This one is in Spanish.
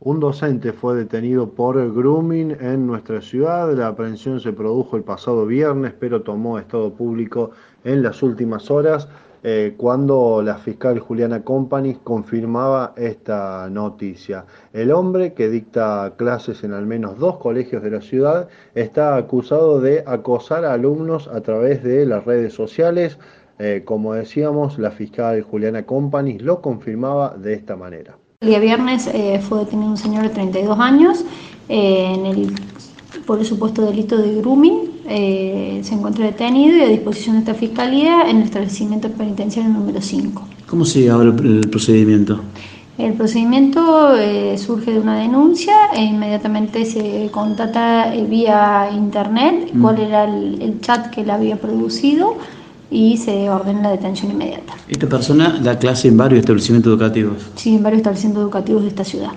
Un docente fue detenido por grooming en nuestra ciudad. La aprehensión se produjo el pasado viernes, pero tomó estado público en las últimas horas eh, cuando la fiscal Juliana Company confirmaba esta noticia. El hombre, que dicta clases en al menos dos colegios de la ciudad, está acusado de acosar a alumnos a través de las redes sociales. Eh, como decíamos, la fiscal Juliana Company lo confirmaba de esta manera. El día viernes eh, fue detenido un señor de 32 años eh, en el, por el supuesto delito de grooming. Eh, se encuentra detenido y a disposición de esta fiscalía en el establecimiento penitenciario número 5. ¿Cómo sigue ahora el procedimiento? El procedimiento surge de una denuncia e inmediatamente se contacta vía internet cuál mm. era el, el chat que la había producido y se ordena la detención inmediata. ¿Esta persona da clase en varios establecimientos educativos? Sí, en varios establecimientos educativos de esta ciudad.